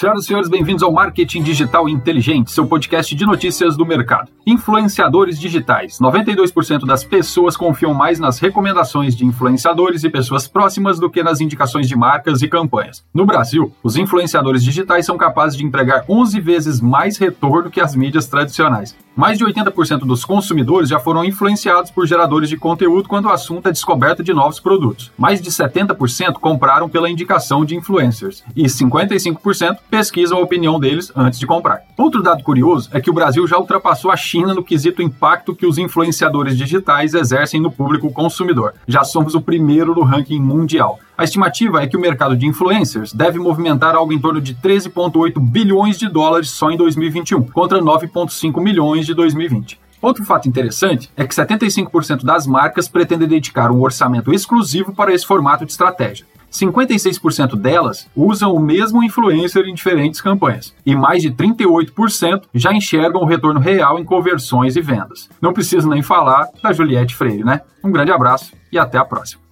Senhoras e senhores, bem-vindos ao Marketing Digital Inteligente, seu podcast de notícias do mercado. Influenciadores digitais. 92% das pessoas confiam mais nas recomendações de influenciadores e pessoas próximas do que nas indicações de marcas e campanhas. No Brasil, os influenciadores digitais são capazes de empregar 11 vezes mais retorno que as mídias tradicionais. Mais de 80% dos consumidores já foram influenciados por geradores de conteúdo quando o assunto é descoberta de novos produtos. Mais de 70% compraram pela indicação de influencers e 55% pesquisam a opinião deles antes de comprar. Outro dado curioso é que o Brasil já ultrapassou a China no quesito impacto que os influenciadores digitais exercem no público consumidor. Já somos o primeiro no ranking mundial. A estimativa é que o mercado de influencers deve movimentar algo em torno de 13,8 bilhões de dólares só em 2021, contra 9,5 milhões de 2020. Outro fato interessante é que 75% das marcas pretendem dedicar um orçamento exclusivo para esse formato de estratégia. 56% delas usam o mesmo influencer em diferentes campanhas, e mais de 38% já enxergam o retorno real em conversões e vendas. Não preciso nem falar da Juliette Freire, né? Um grande abraço e até a próxima.